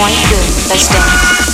point? Good. Let's dance.